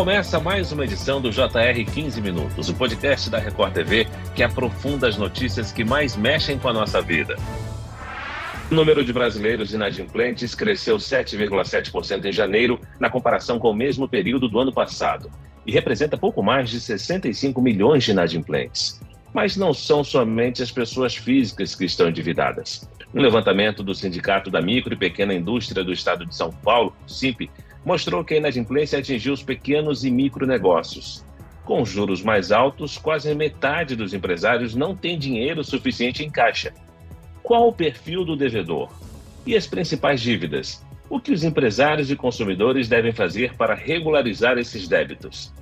Começa mais uma edição do JR 15 Minutos, o podcast da Record TV que aprofunda as notícias que mais mexem com a nossa vida. O número de brasileiros inadimplentes cresceu 7,7% em janeiro, na comparação com o mesmo período do ano passado, e representa pouco mais de 65 milhões de inadimplentes. Mas não são somente as pessoas físicas que estão endividadas. Um levantamento do Sindicato da Micro e Pequena Indústria do Estado de São Paulo, SIMP, mostrou que a inadimplência atingiu os pequenos e micronegócios. Com juros mais altos, quase metade dos empresários não tem dinheiro suficiente em caixa. Qual o perfil do devedor? E as principais dívidas? O que os empresários e consumidores devem fazer para regularizar esses débitos?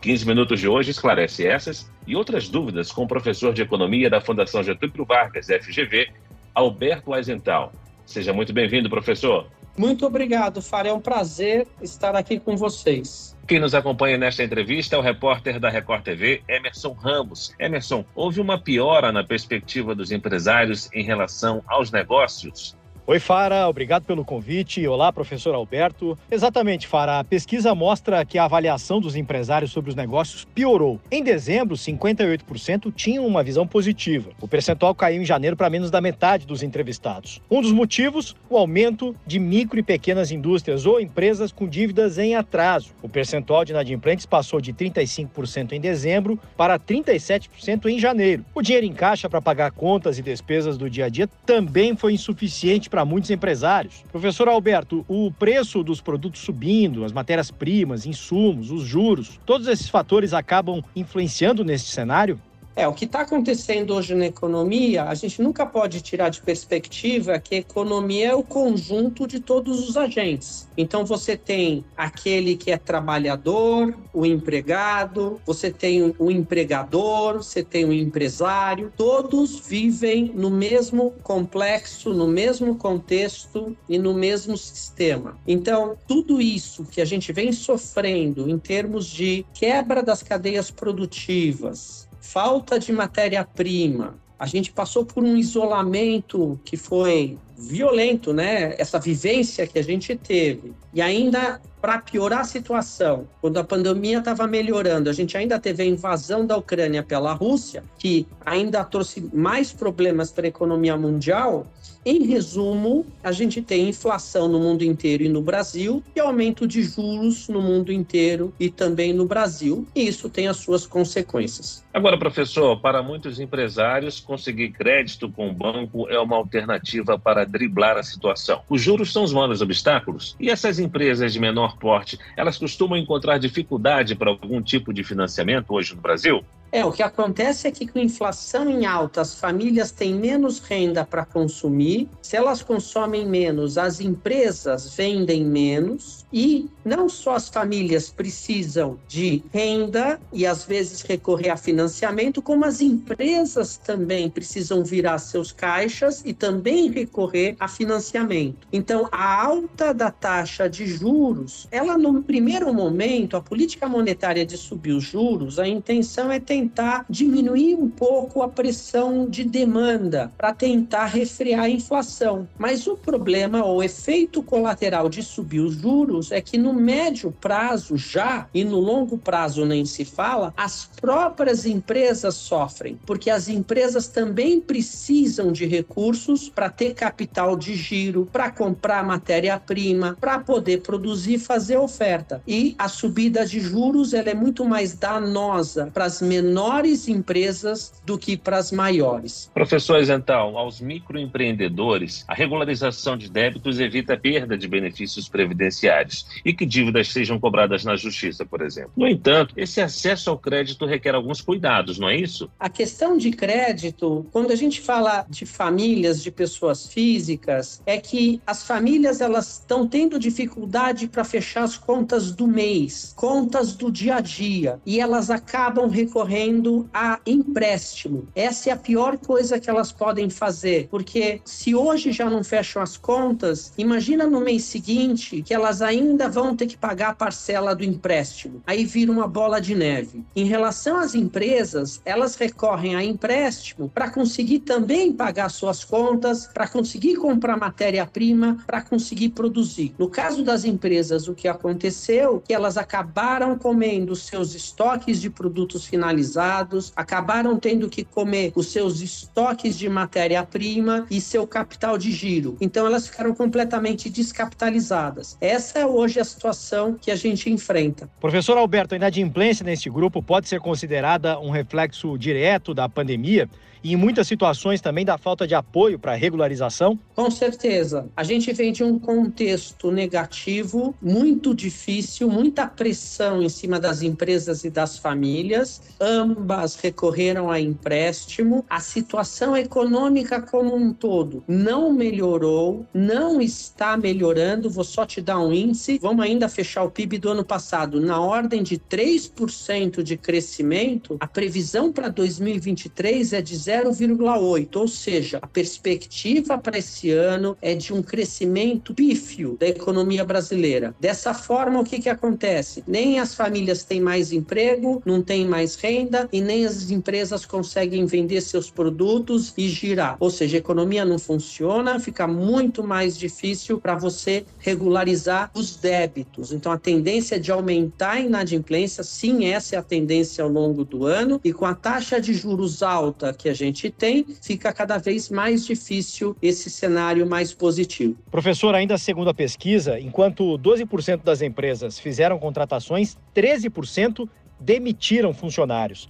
15 minutos de hoje esclarece essas e outras dúvidas com o professor de Economia da Fundação Getúlio Vargas, FGV, Alberto Aizental. Seja muito bem-vindo, professor. Muito obrigado, Fara. É um prazer estar aqui com vocês. Quem nos acompanha nesta entrevista é o repórter da Record TV, Emerson Ramos. Emerson, houve uma piora na perspectiva dos empresários em relação aos negócios? Oi, Fara, obrigado pelo convite. Olá, professor Alberto. Exatamente, Fara, a pesquisa mostra que a avaliação dos empresários sobre os negócios piorou. Em dezembro, 58% tinham uma visão positiva. O percentual caiu em janeiro para menos da metade dos entrevistados. Um dos motivos, o aumento de micro e pequenas indústrias ou empresas com dívidas em atraso. O percentual de inadimplentes passou de 35% em dezembro para 37% em janeiro. O dinheiro em caixa para pagar contas e despesas do dia a dia também foi insuficiente para muitos empresários. Professor Alberto, o preço dos produtos subindo, as matérias-primas, insumos, os juros, todos esses fatores acabam influenciando nesse cenário? É, o que está acontecendo hoje na economia, a gente nunca pode tirar de perspectiva que a economia é o conjunto de todos os agentes. Então você tem aquele que é trabalhador, o empregado, você tem o empregador, você tem o empresário, todos vivem no mesmo complexo, no mesmo contexto e no mesmo sistema. Então, tudo isso que a gente vem sofrendo em termos de quebra das cadeias produtivas, falta de matéria-prima. A gente passou por um isolamento que foi violento, né? Essa vivência que a gente teve. E ainda para piorar a situação, quando a pandemia estava melhorando, a gente ainda teve a invasão da Ucrânia pela Rússia, que ainda trouxe mais problemas para a economia mundial. Em resumo, a gente tem inflação no mundo inteiro e no Brasil e aumento de juros no mundo inteiro e também no Brasil, e isso tem as suas consequências. Agora, professor, para muitos empresários, conseguir crédito com o banco é uma alternativa para driblar a situação. Os juros são os maiores obstáculos e essas empresas de menor porte, elas costumam encontrar dificuldade para algum tipo de financiamento hoje no Brasil? É, o que acontece é que com inflação em alta, as famílias têm menos renda para consumir. Se elas consomem menos, as empresas vendem menos. E não só as famílias precisam de renda e às vezes recorrer a financiamento, como as empresas também precisam virar seus caixas e também recorrer a financiamento. Então, a alta da taxa de juros, ela no primeiro momento, a política monetária de subir os juros, a intenção é tentar diminuir um pouco a pressão de demanda, para tentar refrear a inflação. Mas o problema, o efeito colateral de subir os juros é que no médio prazo já e no longo prazo nem se fala, as próprias empresas sofrem, porque as empresas também precisam de recursos para ter capital de giro, para comprar matéria-prima, para poder produzir e fazer oferta. E a subida de juros ela é muito mais danosa para as menores empresas do que para as maiores. Professor então, aos microempreendedores, a regularização de débitos evita a perda de benefícios previdenciários e que dívidas sejam cobradas na justiça, por exemplo. No entanto, esse acesso ao crédito requer alguns cuidados, não é isso? A questão de crédito, quando a gente fala de famílias, de pessoas físicas, é que as famílias elas estão tendo dificuldade para fechar as contas do mês, contas do dia a dia, e elas acabam recorrendo a empréstimo. Essa é a pior coisa que elas podem fazer, porque se hoje já não fecham as contas, imagina no mês seguinte que elas ainda vão ter que pagar a parcela do empréstimo. Aí vira uma bola de neve. Em relação às empresas, elas recorrem a empréstimo para conseguir também pagar suas contas, para conseguir comprar matéria-prima, para conseguir produzir. No caso das empresas, o que aconteceu é que elas acabaram comendo seus estoques de produtos finalizados, acabaram tendo que comer os seus estoques de matéria-prima e seu capital de giro. Então elas ficaram completamente descapitalizadas. Essa é hoje a situação que a gente enfrenta. Professor Alberto, a inadimplência neste grupo pode ser considerada um reflexo direto da pandemia? e em muitas situações também da falta de apoio para regularização? Com certeza. A gente vem de um contexto negativo, muito difícil, muita pressão em cima das empresas e das famílias. Ambas recorreram a empréstimo. A situação econômica como um todo não melhorou, não está melhorando. Vou só te dar um índice. Vamos ainda fechar o PIB do ano passado na ordem de 3% de crescimento. A previsão para 2023 é de 0 0,8, ou seja, a perspectiva para esse ano é de um crescimento pífio da economia brasileira. Dessa forma, o que, que acontece? Nem as famílias têm mais emprego, não têm mais renda e nem as empresas conseguem vender seus produtos e girar. Ou seja, a economia não funciona, fica muito mais difícil para você regularizar os débitos. Então, a tendência é de aumentar a inadimplência, sim, essa é a tendência ao longo do ano, e com a taxa de juros alta que a gente tem, fica cada vez mais difícil esse cenário mais positivo. Professor, ainda segundo a pesquisa, enquanto 12% das empresas fizeram contratações, 13% demitiram funcionários.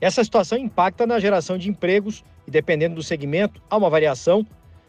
Essa situação impacta na geração de empregos e, dependendo do segmento, há uma variação.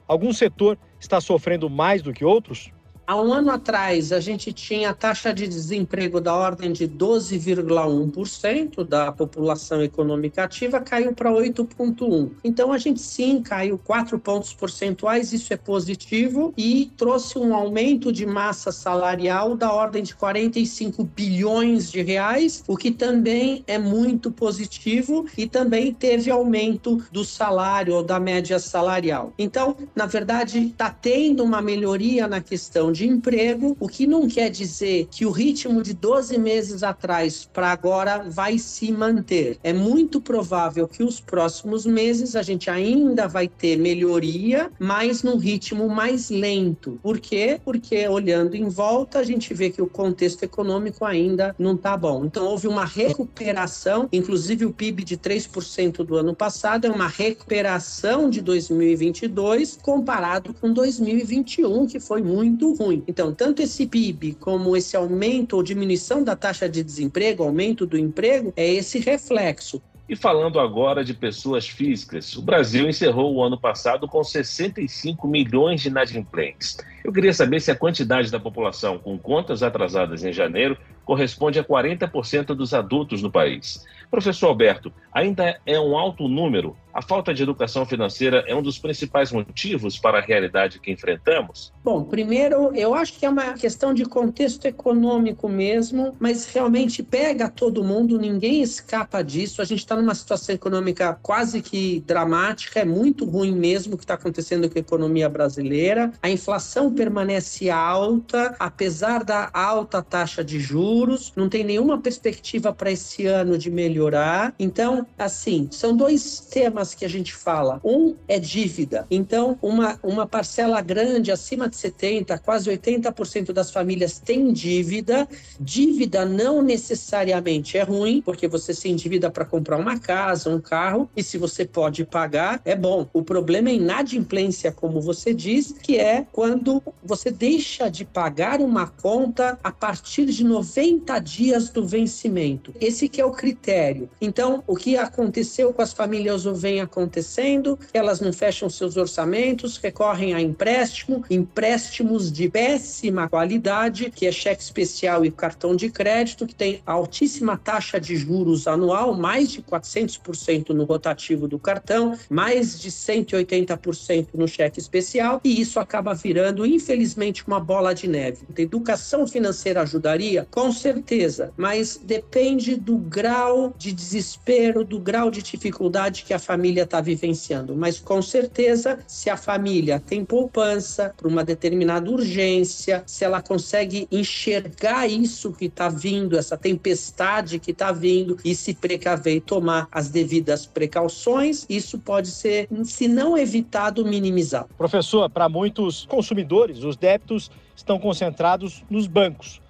Algum setor está sofrendo mais do que outros? Há um ano atrás, a gente tinha taxa de desemprego da ordem de 12,1% da população econômica ativa, caiu para 8,1%. Então, a gente sim caiu 4 pontos percentuais, isso é positivo, e trouxe um aumento de massa salarial da ordem de 45 bilhões de reais, o que também é muito positivo, e também teve aumento do salário ou da média salarial. Então, na verdade, está tendo uma melhoria na questão de emprego, o que não quer dizer que o ritmo de 12 meses atrás para agora vai se manter. É muito provável que os próximos meses a gente ainda vai ter melhoria, mas num ritmo mais lento. Por quê? Porque olhando em volta, a gente vê que o contexto econômico ainda não está bom. Então houve uma recuperação, inclusive o PIB de 3% do ano passado é uma recuperação de 2022 comparado com 2021, que foi muito ruim ruim. Então, tanto esse PIB como esse aumento ou diminuição da taxa de desemprego, aumento do emprego, é esse reflexo. E falando agora de pessoas físicas, o Brasil encerrou o ano passado com 65 milhões de inadimplentes. Eu queria saber se a quantidade da população com contas atrasadas em janeiro corresponde a 40% dos adultos no país. Professor Alberto, ainda é um alto número? A falta de educação financeira é um dos principais motivos para a realidade que enfrentamos? Bom, primeiro, eu acho que é uma questão de contexto econômico mesmo, mas realmente pega todo mundo, ninguém escapa disso. A gente está numa situação econômica quase que dramática, é muito ruim mesmo o que está acontecendo com a economia brasileira. A inflação permanece alta, apesar da alta taxa de juros, não tem nenhuma perspectiva para esse ano de melhorar. Então, assim, são dois temas que a gente fala. Um é dívida. Então, uma, uma parcela grande, acima de 70%, quase 80% das famílias tem dívida. Dívida não necessariamente é ruim, porque você se endivida para comprar uma casa, um carro, e se você pode pagar, é bom. O problema é inadimplência, como você diz, que é quando você deixa de pagar uma conta a partir de 90 dias do vencimento. Esse que é o critério. Então, o que aconteceu com as famílias ou vem acontecendo, elas não fecham seus orçamentos, recorrem a empréstimo, empréstimos de péssima qualidade, que é cheque especial e cartão de crédito, que tem altíssima taxa de juros anual, mais de 400% no rotativo do cartão, mais de 180% no cheque especial, e isso acaba virando, infelizmente, uma bola de neve. A educação financeira ajudaria? Com certeza, mas depende do grau de desespero, do grau de dificuldade que a família família está vivenciando, mas com certeza, se a família tem poupança para uma determinada urgência, se ela consegue enxergar isso que está vindo, essa tempestade que está vindo e se precaver e tomar as devidas precauções, isso pode ser, se não evitado, minimizado. Professor, para muitos consumidores, os débitos estão concentrados nos bancos.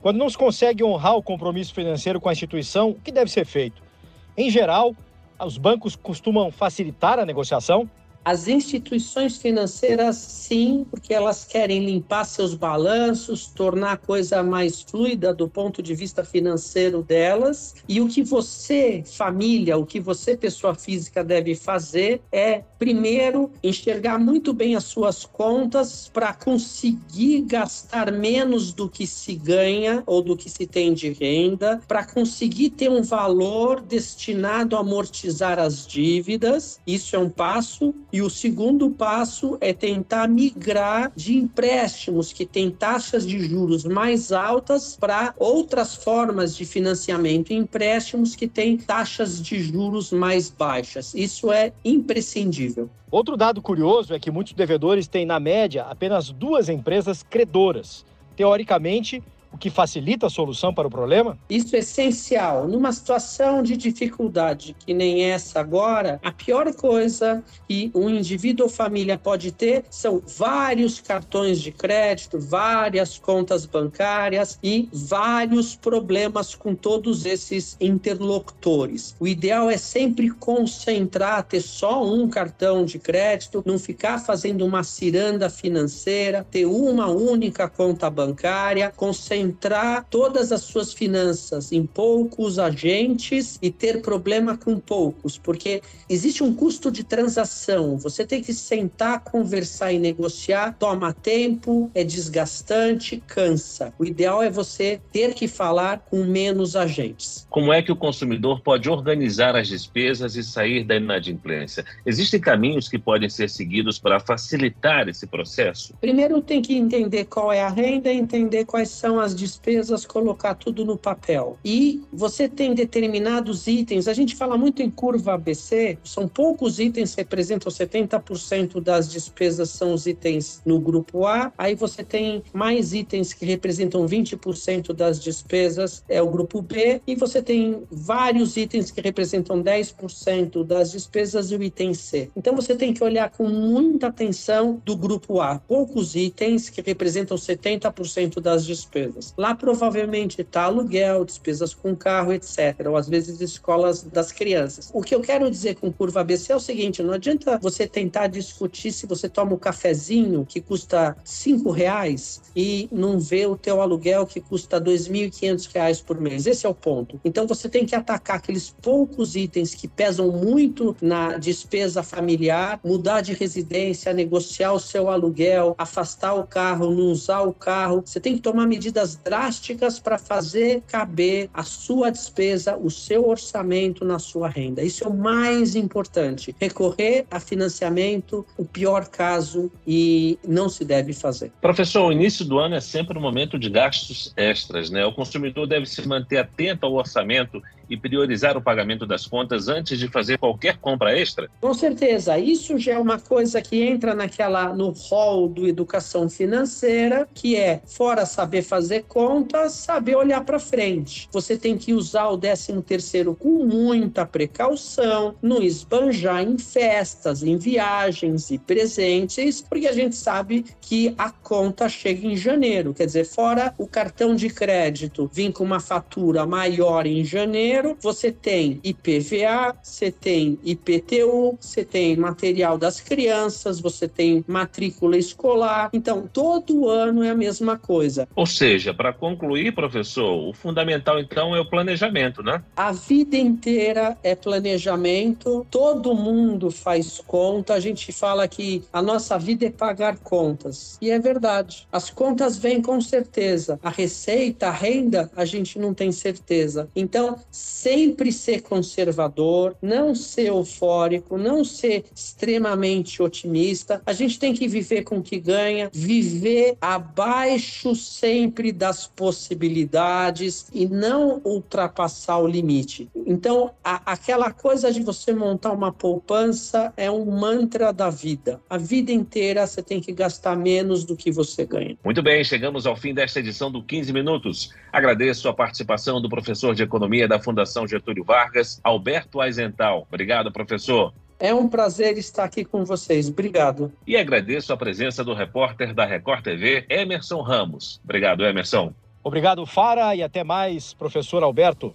Quando não se consegue honrar o compromisso financeiro com a instituição, o que deve ser feito? Em geral, os bancos costumam facilitar a negociação? As instituições financeiras, sim, porque elas querem limpar seus balanços, tornar a coisa mais fluida do ponto de vista financeiro delas. E o que você, família, o que você, pessoa física, deve fazer é, primeiro, enxergar muito bem as suas contas para conseguir gastar menos do que se ganha ou do que se tem de renda, para conseguir ter um valor destinado a amortizar as dívidas. Isso é um passo. E o segundo passo é tentar migrar de empréstimos que têm taxas de juros mais altas para outras formas de financiamento, empréstimos que têm taxas de juros mais baixas. Isso é imprescindível. Outro dado curioso é que muitos devedores têm, na média, apenas duas empresas credoras. Teoricamente, o que facilita a solução para o problema? Isso é essencial. Numa situação de dificuldade que nem essa agora, a pior coisa que um indivíduo ou família pode ter são vários cartões de crédito, várias contas bancárias e vários problemas com todos esses interlocutores. O ideal é sempre concentrar, ter só um cartão de crédito, não ficar fazendo uma ciranda financeira, ter uma única conta bancária, concentrar concentrar todas as suas finanças em poucos agentes e ter problema com poucos, porque existe um custo de transação. Você tem que sentar, conversar e negociar, toma tempo, é desgastante, cansa. O ideal é você ter que falar com menos agentes. Como é que o consumidor pode organizar as despesas e sair da inadimplência? Existem caminhos que podem ser seguidos para facilitar esse processo? Primeiro tem que entender qual é a renda, entender quais são as despesas, colocar tudo no papel. E você tem determinados itens, a gente fala muito em curva ABC, são poucos itens que representam 70% das despesas, são os itens no grupo A, aí você tem mais itens que representam 20% das despesas, é o grupo B, e você tem vários itens que representam 10% das despesas e o item C. Então você tem que olhar com muita atenção do grupo A, poucos itens que representam 70% das despesas. Lá provavelmente está aluguel, despesas com carro, etc. Ou às vezes escolas das crianças. O que eu quero dizer com curva ABC é o seguinte: não adianta você tentar discutir se você toma um cafezinho que custa cinco reais e não vê o teu aluguel que custa R$ 2.500 por mês. Esse é o ponto. Então você tem que atacar aqueles poucos itens que pesam muito na despesa familiar, mudar de residência, negociar o seu aluguel, afastar o carro, não usar o carro. Você tem que tomar medidas drásticas para fazer caber a sua despesa, o seu orçamento na sua renda. Isso é o mais importante. Recorrer a financiamento, o pior caso, e não se deve fazer. Professor, o início do ano é sempre um momento de gastos extras, né? O consumidor deve se manter atento ao orçamento e priorizar o pagamento das contas antes de fazer qualquer compra extra? Com certeza, isso já é uma coisa que entra naquela no rol do educação financeira, que é fora saber fazer contas, saber olhar para frente. Você tem que usar o 13 terceiro com muita precaução, não esbanjar em festas, em viagens e presentes, porque a gente sabe que a conta chega em janeiro, quer dizer, fora o cartão de crédito vir com uma fatura maior em janeiro, Você tem IPVA, você tem IPTU, você tem material das crianças, você tem matrícula escolar. Então, todo ano é a mesma coisa. Ou seja, para concluir, professor, o fundamental então é o planejamento, né? A vida inteira é planejamento, todo mundo faz conta. A gente fala que a nossa vida é pagar contas. E é verdade. As contas vêm com certeza. A receita, a renda, a gente não tem certeza. Então, sempre ser conservador, não ser eufórico, não ser extremamente otimista. A gente tem que viver com o que ganha, viver abaixo sempre das possibilidades e não ultrapassar o limite. Então, a, aquela coisa de você montar uma poupança é um mantra da vida. A vida inteira você tem que gastar menos do que você ganha. Muito bem, chegamos ao fim desta edição do 15 Minutos. Agradeço a participação do professor de Economia da Fundação Getúlio Vargas, Alberto Aizental. Obrigado, professor. É um prazer estar aqui com vocês. Obrigado. E agradeço a presença do repórter da Record TV, Emerson Ramos. Obrigado, Emerson. Obrigado, Fara, e até mais, professor Alberto.